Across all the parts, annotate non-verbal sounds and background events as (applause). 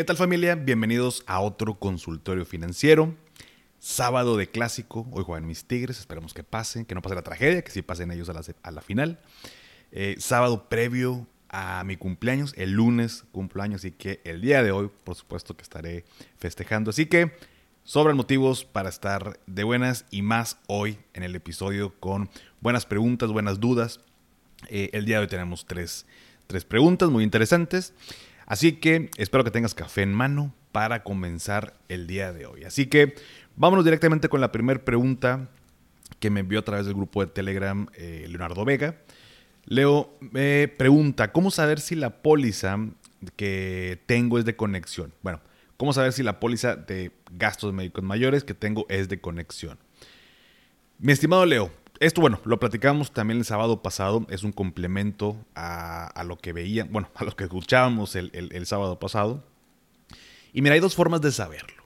¿Qué tal familia? Bienvenidos a otro consultorio financiero. Sábado de clásico, hoy juegan mis Tigres, esperemos que pasen, que no pase la tragedia, que sí pasen ellos a la, final. Eh, sábado previo a mi cumpleaños, el lunes cumpleaños, así que el día de hoy, por supuesto que estaré festejando. Así que sobran motivos para estar de buenas y más hoy en el episodio con buenas preguntas, buenas dudas. Eh, el día de hoy tenemos tres, tres preguntas muy interesantes. Así que espero que tengas café en mano para comenzar el día de hoy. Así que vámonos directamente con la primera pregunta que me envió a través del grupo de Telegram eh, Leonardo Vega. Leo me pregunta, ¿cómo saber si la póliza que tengo es de conexión? Bueno, ¿cómo saber si la póliza de gastos médicos mayores que tengo es de conexión? Mi estimado Leo, esto, bueno, lo platicamos también el sábado pasado, es un complemento a, lo que veían, bueno, (laughs) a lo que escuchábamos el, el, sábado pasado. Y mira, hay dos formas de saberlo.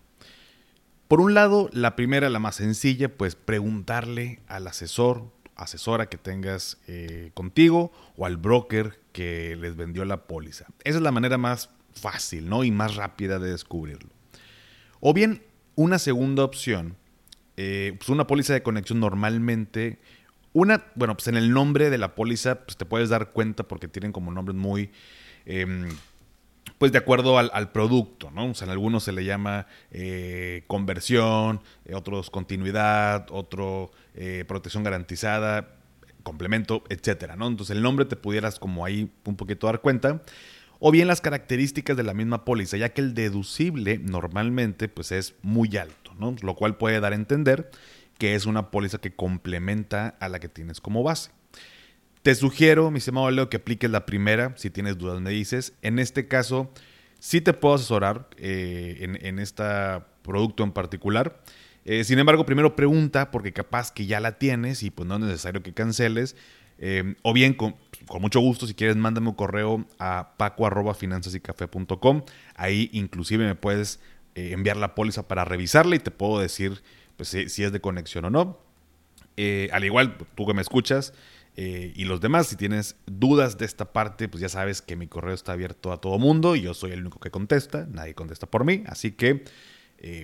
Por un lado, la primera, la más sencilla, pues preguntarle al asesor, asesora que tengas eh, contigo o al broker que les vendió la póliza. Esa es la manera más fácil, ¿no? Y más rápida de descubrirlo. O bien, una segunda opción eh, pues una póliza de conexión normalmente, una, bueno, pues en el nombre de la póliza, pues te puedes dar cuenta porque tienen como nombres muy, em, pues de acuerdo al, producto, ¿no? O sea, en algunos se le llama eh, conversión, eh, otros continuidad, otro protección garantizada, complemento, etcétera, ¿no? Entonces el nombre te pudieras como ahí un poquito dar cuenta o bien las características de la misma póliza, ya que el deducible normalmente pues es muy alto, lo cual puede dar a entender que es una póliza que complementa a la que tienes como base. Te sugiero, mi estimado Leo, que apliques la primera, si tienes dudas me dices. En este caso, sí te puedo asesorar eh, en, este producto en particular. Eh, sin embargo, primero pregunta, porque capaz que ya la tienes y pues no es necesario que canceles. Eh, o bien, con, mucho gusto, si quieres, mándame un correo a paco.finanzasycafé.com. Ahí inclusive me puedes eh, enviar la póliza para revisarla y te puedo decir pues, si, es de conexión o no. Eh, al igual, tú que me escuchas y los demás, si tienes dudas de esta parte, pues ya sabes que mi correo está abierto a todo mundo y yo soy el único que contesta, nadie contesta por mí, así que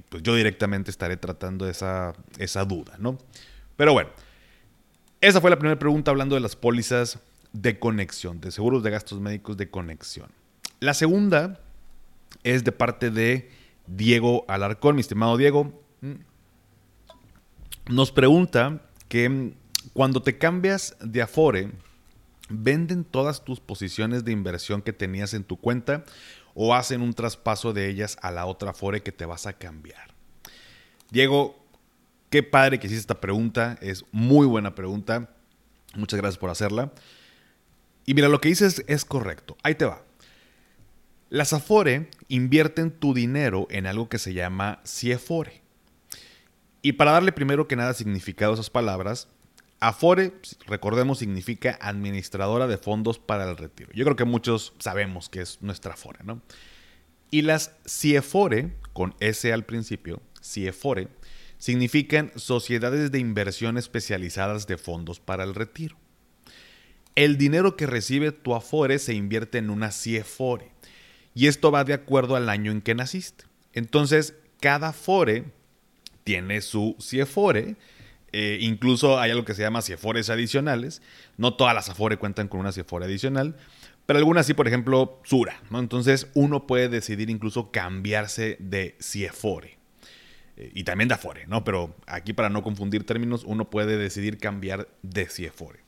pues yo directamente estaré tratando esa, esa duda, ¿no? Pero bueno. Esa fue la primera pregunta hablando de las pólizas de conexión, de seguros de gastos médicos de conexión. La segunda es de parte de Diego Alarcón, mi estimado Diego. Nos pregunta que mm, cuando te cambias de Afore, ¿venden todas tus posiciones de inversión que tenías en tu cuenta o hacen un traspaso de ellas a la otra Afore que te vas a cambiar? Diego, Qué padre que hiciste esta pregunta, es muy buena pregunta. Muchas gracias por hacerla. Y mira, lo que dices es correcto. Ahí te va. Las Afore invierten tu dinero en algo que se llama CIEFORE. Y para darle primero que nada significado a esas palabras, Afore, recordemos, significa Administradora de Fondos para el Retiro. Yo creo que muchos sabemos que es nuestra Afore, ¿no? Y las CIEFORE, con S al principio, CIEFORE, significan sociedades de inversión especializadas de fondos para el retiro. El dinero que recibe tu Afore se invierte en una CIEFORE y esto va de acuerdo al año en que naciste. Entonces, cada Afore tiene su CIEFORE, eh, incluso hay algo que se llama CIEFORES adicionales. No todas las Afore cuentan con una CIEFORE adicional, pero algunas sí, por ejemplo, Sura. Entonces, uno puede decidir incluso cambiarse de CIEFORE. Eh, y también de Afore, ¿no? Pero aquí para no confundir términos, uno puede decidir cambiar de CIEFORE.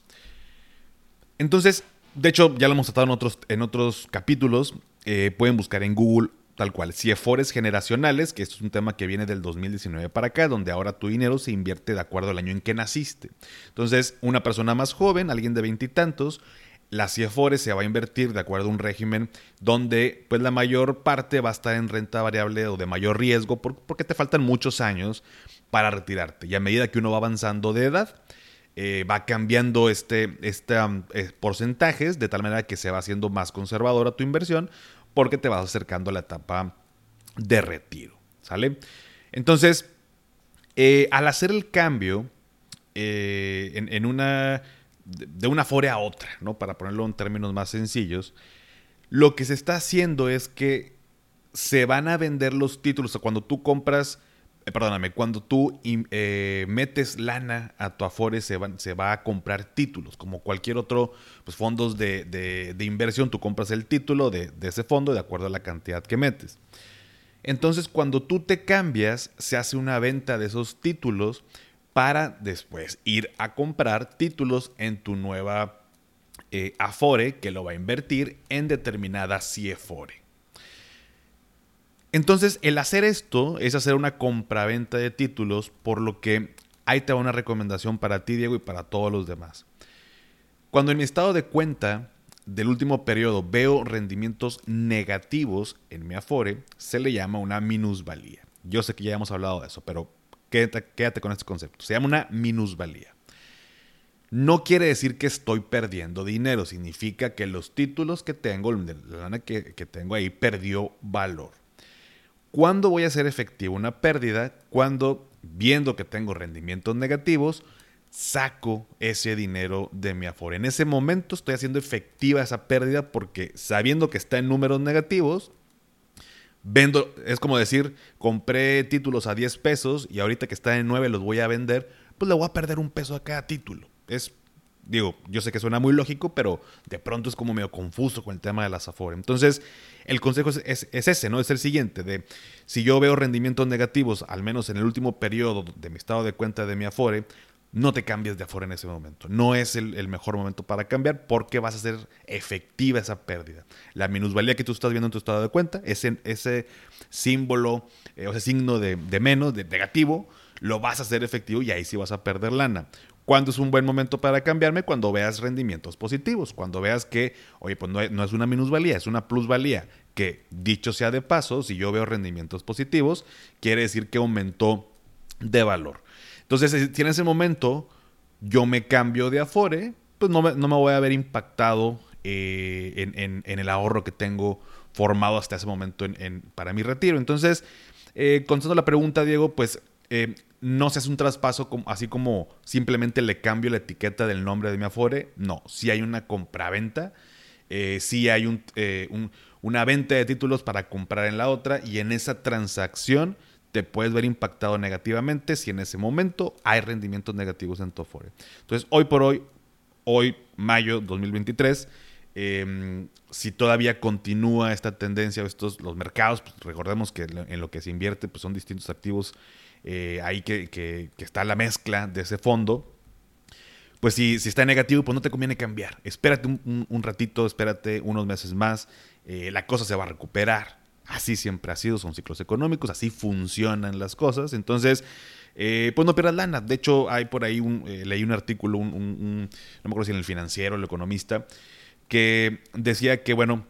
Entonces, de hecho, ya lo hemos tratado en otros, en otros capítulos. Eh, pueden buscar en Google tal cual, CIEFORES generacionales, que esto es un tema que viene del 2019 para acá, donde ahora tu dinero se invierte de acuerdo al año en que naciste. Entonces, una persona más joven, alguien de veintitantos, la CIEFORE se va a invertir de acuerdo a un régimen donde pues la mayor parte va a estar en renta variable o de mayor riesgo porque te faltan muchos años para retirarte. Y a medida que uno va avanzando de edad, eh, va cambiando este, este eh, porcentajes de tal manera que se va haciendo más conservadora tu inversión porque te vas acercando a la etapa de retiro. ¿Sale? Entonces, eh, al hacer el cambio en una de una fore a otra, ¿no? Para ponerlo en términos más sencillos, lo que se está haciendo es que se van a vender los títulos. cuando tú compras, eh, perdóname, cuando tú eh, metes lana a tu Afore, se, va a comprar títulos. Como cualquier otro pues, fondos de, inversión, tú compras el título de, de ese fondo de acuerdo a la cantidad que metes. Entonces, cuando tú te cambias, se hace una venta de esos títulos para después ir a comprar títulos en tu nueva eh, Afore que lo va a invertir en determinada CIEFORE. Entonces, el hacer esto es hacer una compraventa de títulos, por lo que ahí te va una recomendación para ti, Diego, y para todos los demás. Cuando en mi estado de cuenta del último periodo veo rendimientos negativos en mi Afore, se le llama una minusvalía. Yo sé que ya hemos hablado de eso, pero quédate, con este concepto. Se llama una minusvalía. No quiere decir que estoy perdiendo dinero, significa que los títulos que tengo, la lana que, que tengo ahí, perdió valor. ¿Cuándo voy a hacer efectiva una pérdida? Cuando, viendo que tengo rendimientos negativos, saco ese dinero de mi Afore. En ese momento estoy haciendo efectiva esa pérdida porque sabiendo que está en números negativos, vendo, es como decir, compré títulos a 10 pesos y ahorita que está en 9 los voy a vender, pues le voy a perder un peso a cada título. Es, digo, yo sé que suena muy lógico, pero de pronto es como medio confuso con el tema de las Afore. Entonces, el consejo es, ese, ¿no? Es el siguiente, de si yo veo rendimientos negativos, al menos en el último periodo de mi estado de cuenta de mi Afore, no te cambies de Afore en ese momento. No es el, mejor momento para cambiar porque vas a hacer efectiva esa pérdida. La minusvalía que tú estás viendo en tu estado de cuenta, ese, ese símbolo eh, o ese signo de, menos, de negativo, lo vas a hacer efectivo y ahí sí vas a perder lana. ¿Cuándo es un buen momento para cambiarme? Cuando veas rendimientos positivos, cuando veas que, oye, pues no, es una minusvalía, es una plusvalía, que dicho sea de paso, si yo veo rendimientos positivos, quiere decir que aumentó de valor. Entonces, si en ese momento yo me cambio de Afore, pues no me, voy a ver impactado eh, en, el ahorro que tengo formado hasta ese momento para mi retiro. Entonces, eh, contestando la pregunta, Diego, pues eh, no se hace un traspaso así como simplemente le cambio la etiqueta del nombre de mi Afore. No, si hay una compraventa, eh, sí hay un, una venta de títulos para comprar en la otra y en esa transacción te puedes ver impactado negativamente si en ese momento hay rendimientos negativos en tu Afore. Entonces, hoy por hoy, hoy, mayo 2023, em, si todavía continúa esta tendencia, estos, los mercados, pues recordemos que en lo que se invierte pues son distintos activos eh, ahí que, está la mezcla de ese fondo. Pues si, si está negativo, pues no te conviene cambiar. Espérate un, ratito, espérate unos meses más, eh, la cosa se va a recuperar Así siempre ha sido, son ciclos económicos, así funcionan las cosas. Entonces, eh, pues no pierdas lana. De hecho, hay por ahí, un, eh, leí un artículo, un, no me acuerdo si en el financiero, el economista, que decía que, bueno,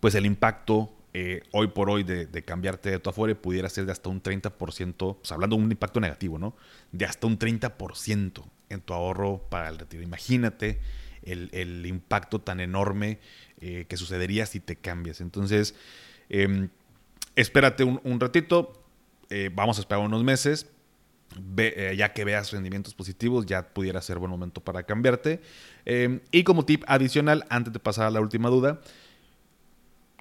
pues el impacto eh, hoy por hoy de, cambiarte de tu Afore pudiera ser de hasta un 30%, pues hablando de un impacto negativo, ¿no? De hasta un 30% en tu ahorro para el retiro. Imagínate el, impacto tan enorme que sucedería si te cambias. Entonces, Em, espérate un, ratito, eh, vamos a esperar unos meses. Eh, ya que veas rendimientos positivos, ya pudiera ser buen momento para cambiarte. Em, y como tip adicional, antes de pasar a la última duda,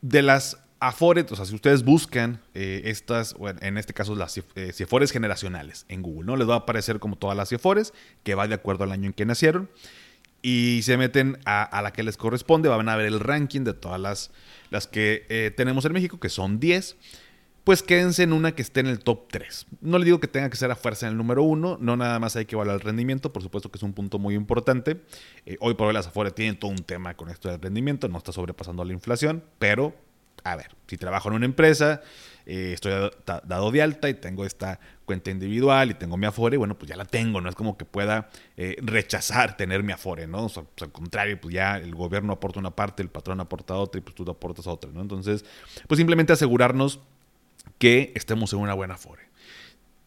de las Afores, o sea, si ustedes buscan eh, estas, bueno, en este caso las Cifores generacionales en Google, ¿no? Les va a aparecer como todas las Cifores, que va de acuerdo al año en que nacieron y se meten a, la que les corresponde, van a ver el ranking de todas las, las que eh, tenemos en México, que son 10. Pues quédense en una que esté en el top 3. No le digo que tenga que ser a fuerza en el número 1, no nada más hay que evaluar el rendimiento, por supuesto que es un punto muy importante. Eh, hoy por hoy las Afore tienen todo un tema con esto del rendimiento, no está sobrepasando la inflación, pero a ver, si trabajo en una empresa, eh, estoy dado, de alta y tengo esta cuenta individual y tengo mi Afore, bueno, pues ya la tengo, no es como que pueda eh, rechazar tener mi Afore, ¿no? O sea, pues al contrario, pues ya el gobierno aporta una parte, el patrón aporta otra y pues tú aportas otra, ¿no? Entonces, pues simplemente asegurarnos que estemos en una buena Afore.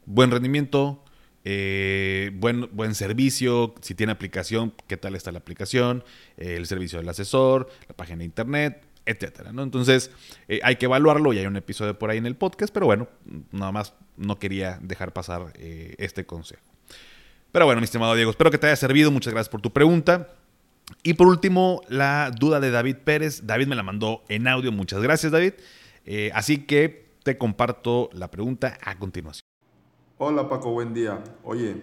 Buen rendimiento, eh, buen, buen servicio, si tiene aplicación, qué tal está la aplicación, el servicio del asesor, la página de internet, etcétera, ¿no? Entonces, eh, hay que evaluarlo y hay un episodio por ahí en el podcast, pero bueno, nada más no quería dejar pasar eh, este consejo. Pero bueno, mi estimado Diego, espero que te haya servido. Muchas gracias por tu pregunta. Y por último, la duda de David Pérez. David me la mandó en audio. Muchas gracias, David. Eh, así que te comparto la pregunta a continuación. Hola Paco, buen día. Oye,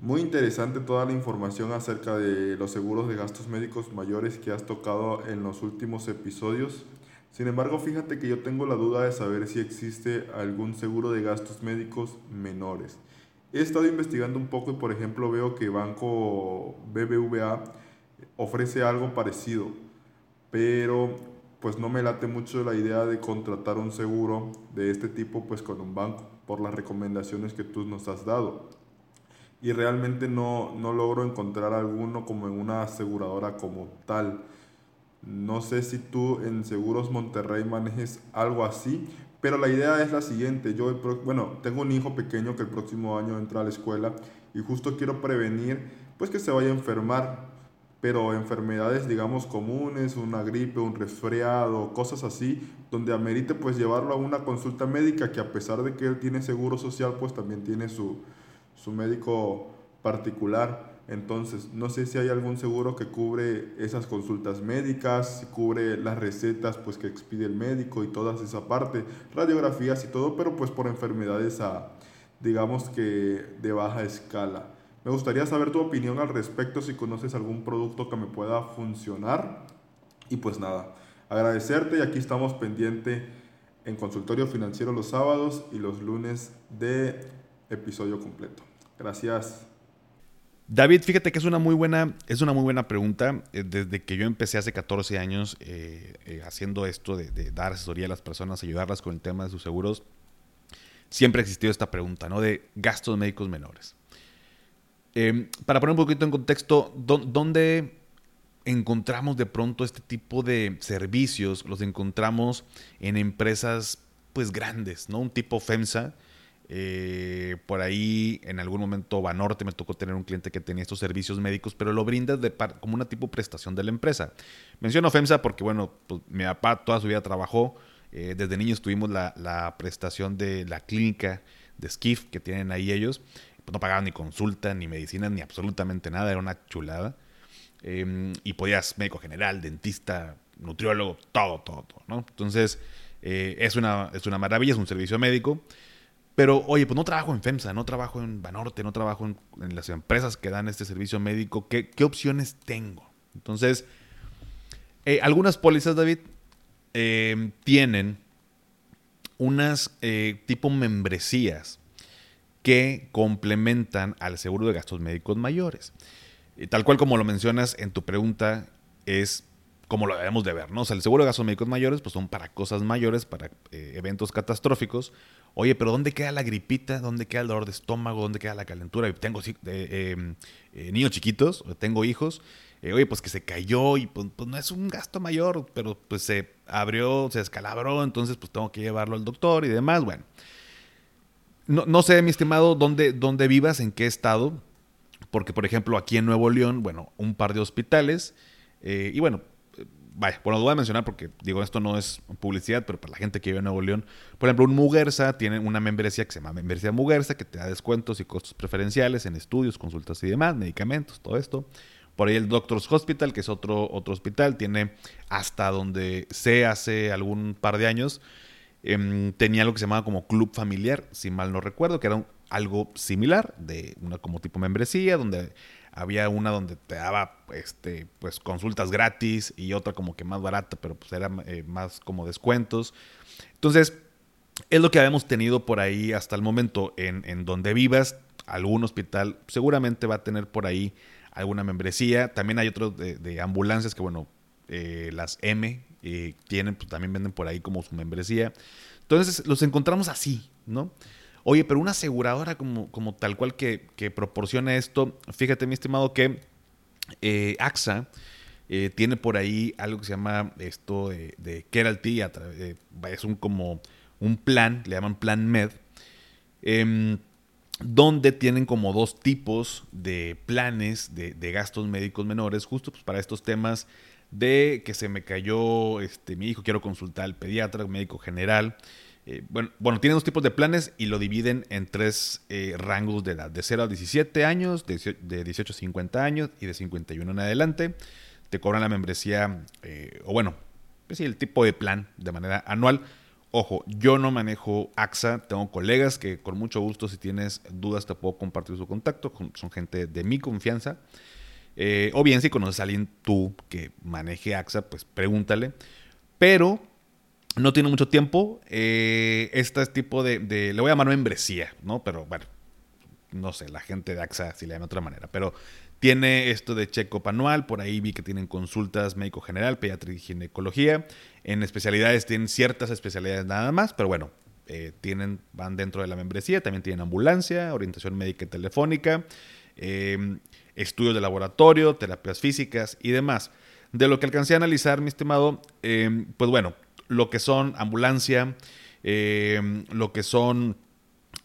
muy interesante toda la información acerca de los seguros de gastos médicos mayores que has tocado en los últimos episodios. Sin embargo, fíjate que yo tengo la duda de saber si existe algún seguro de gastos médicos menores. He estado investigando un poco y por ejemplo veo que Banco BBVA ofrece algo parecido, pero pues no me late mucho la idea de contratar un seguro de este tipo pues con un banco por las recomendaciones que tú nos has dado. Y realmente no, no logro encontrar alguno como en una aseguradora como tal. No sé si tú en Seguros Monterrey manejes algo así, pero la idea es la siguiente. Yo, bueno, tengo un hijo pequeño que el próximo año entra a la escuela y justo quiero prevenir pues que se vaya a enfermar pero enfermedades, digamos, comunes, una gripe, un resfriado, cosas así, donde amerite pues llevarlo a una consulta médica que a pesar de que él tiene seguro social, pues también tiene su, su médico particular. Entonces, no sé si hay algún seguro que cubre esas consultas médicas, si cubre las recetas pues que expide el médico y toda esa parte, radiografías y todo, pero pues por enfermedades a, digamos que de baja escala. Me gustaría saber tu opinión al respecto, si conoces algún producto que me pueda funcionar. Y pues nada, agradecerte y aquí estamos pendiente en consultorio financiero los sábados y los lunes de episodio completo. Gracias. David, fíjate que es una muy buena, es una muy buena pregunta. Eh, desde que yo empecé hace 14 años eh, eh, haciendo esto de, dar asesoría a las personas, ayudarlas con el tema de sus seguros, siempre ha existido esta pregunta, ¿no? De gastos médicos menores. Em, para poner un poquito en contexto, ¿dónde encontramos de pronto este tipo de servicios? Los encontramos en empresas pues grandes, ¿no? Un tipo FEMSA. Eh, por ahí en algún momento Banorte me tocó tener un cliente que tenía estos servicios médicos, pero lo brinda de como una tipo prestación de la empresa. Menciono FEMSA porque, bueno, pues, mi papá toda su vida trabajó. Eh, desde niños tuvimos la, prestación de la clínica de Skiff que tienen ahí ellos. Pues, no pagaban ni consulta, ni medicina, ni absolutamente nada, era una chulada. Em, y podías médico general, dentista, nutriólogo, todo, todo, todo. Entonces, eh, es, una, es una maravilla, es un servicio médico. Pero, oye, pues no trabajo en FEMSA, no trabajo en Banorte, no trabajo en, las empresas que dan este servicio médico. ¿Qué, qué opciones tengo? Entonces, eh, algunas pólizas, David, em, tienen unas eh, tipo membresías que complementan al seguro de gastos médicos mayores. Y tal cual como lo mencionas en tu pregunta, es como lo debemos de ver, ¿no? O sea, el seguro de gastos médicos mayores pues son para cosas mayores, para eh, eventos catastróficos. Oye, pero ¿dónde queda la gripita? ¿Dónde queda el dolor de estómago? ¿Dónde queda la calentura? Tengo eh, em, eh, niños chiquitos, tengo hijos. oye, pues que se cayó y pues, pues, no es un gasto mayor, pero pues se abrió, se descalabró, entonces pues tengo que llevarlo al doctor y demás. Bueno, no, sé, mi estimado, dónde, dónde vivas, en qué estado, porque por ejemplo aquí en Nuevo León, bueno, un par de hospitales, eh, y bueno, eh, vaya, bueno, lo voy a mencionar porque digo, esto no es publicidad, pero para la gente que vive en Nuevo León, por ejemplo, un Muguerza tiene una membresía que se llama Membresía Muguerza, que te da descuentos y costos preferenciales en estudios, consultas y demás, medicamentos, todo esto. Por ahí el Doctors Hospital, que es otro, otro hospital, tiene hasta donde se hace algún par de años, Em, tenía lo que se llamaba como club familiar, si mal no recuerdo, que era algo similar, de una como tipo membresía, donde había una donde te daba este, pues, consultas gratis y otra como que más barata, pero pues era eh, más como descuentos. Entonces, es lo que habíamos tenido por ahí hasta el momento. En, en donde vivas, algún hospital seguramente va a tener por ahí alguna membresía. También hay otros de, ambulancias que, bueno, eh, las M, eh, tienen, pues también venden por ahí como su membresía. Entonces los encontramos así, ¿no? Oye, pero una aseguradora como, tal cual que, que proporciona esto, fíjate mi estimado que eh, AXA eh, tiene por ahí algo que se llama esto de, de Keralty, es un como un plan, le llaman Plan Med, em, donde tienen como dos tipos de planes de, de gastos médicos menores, justo pues, para estos temas de que se me cayó este, mi hijo, quiero consultar al pediatra, médico general. Eh, bueno, bueno, tienen dos tipos de planes y lo dividen en tres eh, rangos de edad, de 0 a 17 años, de, 18 a 50 años y de 51 en adelante. Te cobran la membresía, eh, o bueno, pues el tipo de plan de manera anual. Ojo, yo no manejo AXA, tengo colegas que con mucho gusto si tienes dudas te puedo compartir su contacto, son gente de mi confianza. O bien si conoces a alguien tú que maneje AXA, pues pregúntale. Pero no tiene mucho tiempo. Eh, este tipo de, de, le voy a llamar membresía, ¿no? Pero bueno, no sé, la gente de AXA si le llama de otra manera. Pero tiene esto de check-up anual, por ahí vi que tienen consultas médico general, pediatría y ginecología. En especialidades tienen ciertas especialidades nada más, pero bueno, eh, tienen, van dentro de la membresía. También tienen ambulancia, orientación médica y telefónica, em, estudios de laboratorio, terapias físicas y demás. De lo que alcancé a analizar, mi estimado, em, pues bueno, lo que son ambulancia, em, lo que son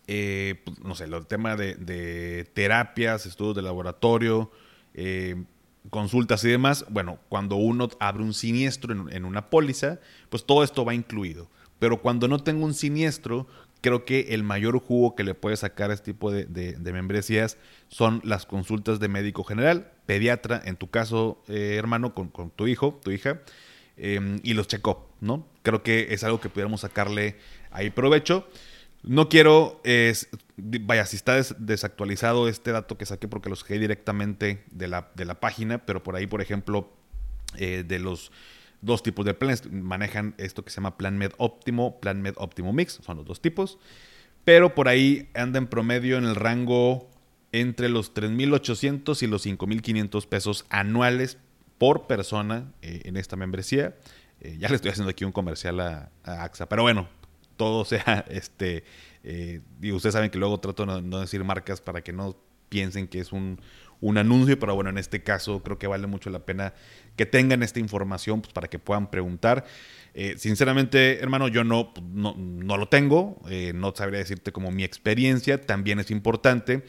eh, pues, no sé, el tema de, terapias, estudios de laboratorio, eh, consultas y demás, bueno, cuando uno abre un siniestro en, una póliza, pues todo esto va incluido. Pero cuando no tengo un siniestro, creo que el mayor jugo que le puede sacar a este tipo de, membresías son las consultas de médico general, pediatra, en tu caso, eh, hermano, con, tu hijo, tu hija, y los check-up, ¿no? Creo que es algo que pudiéramos sacarle ahí provecho. No quiero, vaya, si está desactualizado este dato que saqué porque lo saqué directamente de la, de la página, pero por ahí, por ejemplo, eh, de los dos tipos de planes, manejan esto que se llama Plan Med Óptimo, Plan Med Óptimo Mix, son los dos tipos, pero por ahí anda en promedio en el rango entre los 3.800 y los 5.500 pesos anuales por persona eh, en esta membresía. Eh, ya le estoy haciendo aquí un comercial a, AXA, pero bueno, todo (laughs) sea, este, eh, ustedes saben que luego trato de no, decir marcas para que no piensen que es un, anuncio, pero bueno, en este caso creo que vale mucho la pena que tengan esta información pues, para que puedan preguntar. Sinceramente, hermano, yo no, no, lo tengo, no sabría decirte como mi experiencia, también es importante.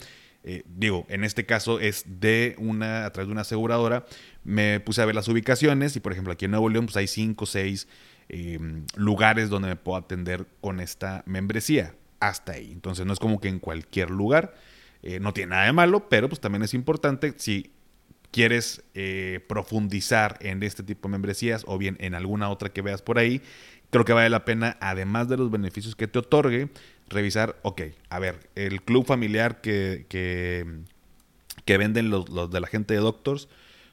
Digo, en este caso es de una, a través de una aseguradora, me puse a ver las ubicaciones y por ejemplo aquí en Nuevo León pues hay cinco o seis Em, lugares donde me puedo atender con esta membresía. Hasta ahí. Entonces no es como que en cualquier lugar. Eh, no tiene nada de malo, pero pues también es importante si quieres eh, profundizar en este tipo de membresías o bien en alguna otra que veas por ahí, creo que vale la pena, además de los beneficios que te otorgue, revisar, ok, a ver, el club familiar que, que, venden los, los, de la gente de Doctors,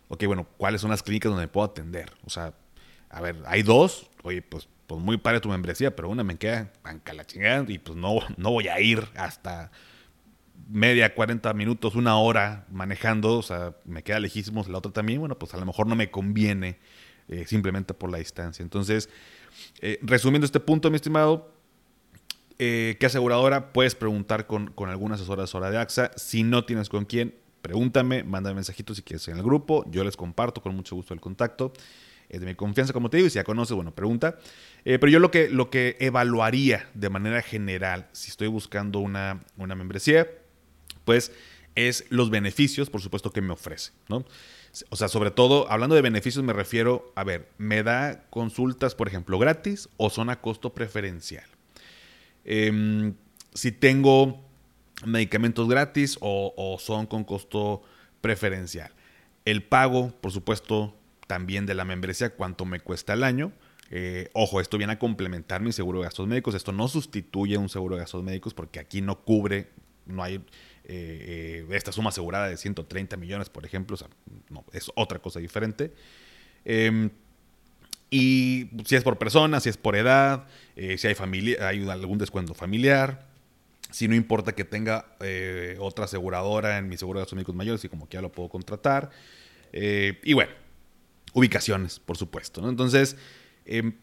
ok, bueno, ¿cuáles son las clínicas donde puedo atender? O sea, a ver, hay dos, oye, pues, pues muy padre tu membresía, pero una me queda banca la chingada y pues no, no voy a ir hasta media, 40 minutos, una hora manejando, o sea, me queda lejísimos la otra también, bueno, pues a lo mejor no me conviene eh, simplemente por la distancia. Entonces, eh, resumiendo este punto, mi estimado, eh, ¿qué aseguradora? Puedes preguntar con, con alguna asesora hora de AXA. Si no tienes con quién, pregúntame, mándame mensajitos si quieres en el grupo, yo les comparto con mucho gusto el contacto es de mi confianza, como te digo, y si ya conoces, bueno, pregunta. Eh, pero yo lo que, lo que evaluaría de manera general, si estoy buscando una, una membresía, pues es los beneficios, por supuesto, que me ofrece, ¿no? O sea, sobre todo, hablando de beneficios, me refiero, a ver, ¿me da consultas, por ejemplo, gratis o son a costo preferencial? Em, si tengo medicamentos gratis o, son con costo preferencial. El pago, por supuesto, también de la membresía, cuánto me cuesta al año. Eh, ojo, esto viene a complementar mi seguro de gastos médicos. Esto no sustituye un seguro de gastos médicos porque aquí no cubre, no hay eh, eh, esta suma asegurada de 130 millones, por ejemplo. O sea, es otra cosa diferente. Y si es por persona, si es por edad, si hay, familia, hay algún descuento familiar. Si no importa que tenga otra aseguradora en mi seguro de gastos médicos mayores, y como que ya lo puedo contratar. y bueno, ubicaciones, por supuesto. Entonces, em,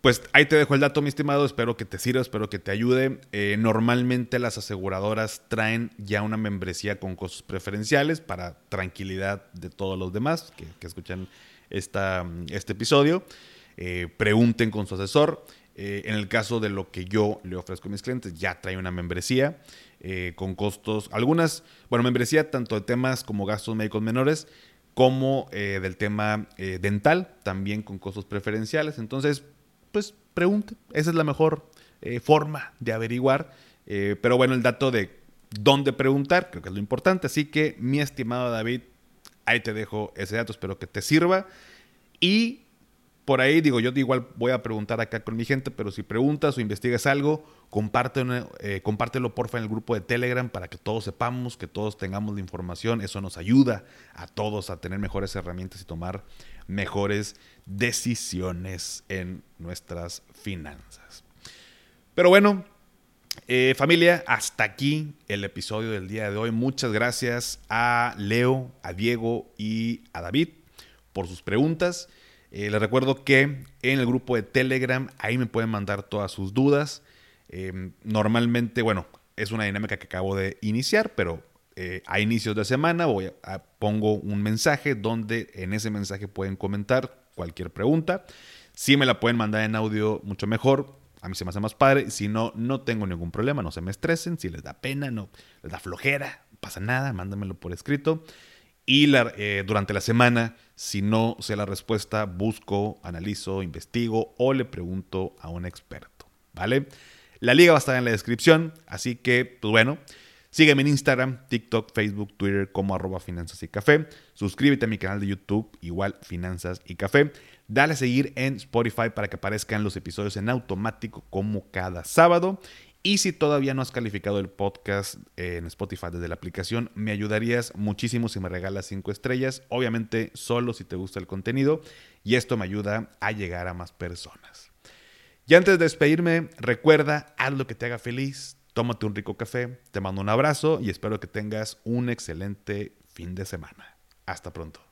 pues ahí te dejo el dato, mi estimado. Espero que te sirva, espero que te ayude. Eh, normalmente las aseguradoras traen ya una membresía con costos preferenciales para tranquilidad de todos los demás que, escuchan esta, este episodio. Eh, pregunten con su asesor. Eh, en el caso de lo que yo le ofrezco a mis clientes, ya trae una membresía con costos, algunas, bueno, membresía tanto de temas como gastos médicos menores, como eh, del tema eh, dental, también con costos preferenciales. Entonces, pues pregunte, esa es la mejor eh, forma de averiguar. pero bueno, el dato de dónde preguntar, creo que es lo importante. Así que, mi estimado David, ahí te dejo ese dato, espero que te sirva. Y por ahí, digo, yo igual voy a preguntar acá con mi gente, pero si preguntas o investigas algo, compártelo, eh, compártelo porfa en el grupo de Telegram para que todos sepamos, que todos tengamos la información. Eso nos ayuda a todos a tener mejores herramientas y tomar mejores decisiones en nuestras finanzas. Pero bueno, eh, familia, hasta aquí el episodio del día de hoy. Muchas gracias a Leo, a Diego y a David por sus preguntas. Eh, les recuerdo que en el grupo de Telegram ahí me pueden mandar todas sus dudas. Em, normalmente, bueno, es una dinámica que acabo de iniciar, pero eh, a inicios de semana voy a, pongo un mensaje donde en ese mensaje pueden comentar cualquier pregunta. Si me la pueden mandar en audio, mucho mejor. A mí se me hace más padre. Si no, no tengo ningún problema. No se me estresen. Si les da pena, no les da flojera, no pasa nada. Mándamelo por escrito. Y eh, durante la semana, si no sé la respuesta, busco, analizo, investigo o le pregunto a un experto. ¿Vale? La liga va a estar en la descripción. Así que, pues bueno. Sígueme en Instagram, TikTok, Facebook, Twitter como arroba finanzas y café. Suscríbete a mi canal de YouTube, igual finanzas y café. Dale a seguir en Spotify para que aparezcan los episodios en automático como cada sábado. Y si todavía no has calificado el podcast en Spotify desde la aplicación, me ayudarías muchísimo si me regalas 5 estrellas. Obviamente solo si te gusta el contenido. Y esto me ayuda a llegar a más personas. Y antes de despedirme, recuerda, haz lo que te haga feliz tómate un rico café, te mando un abrazo y espero que tengas un excelente fin de semana. Hasta pronto.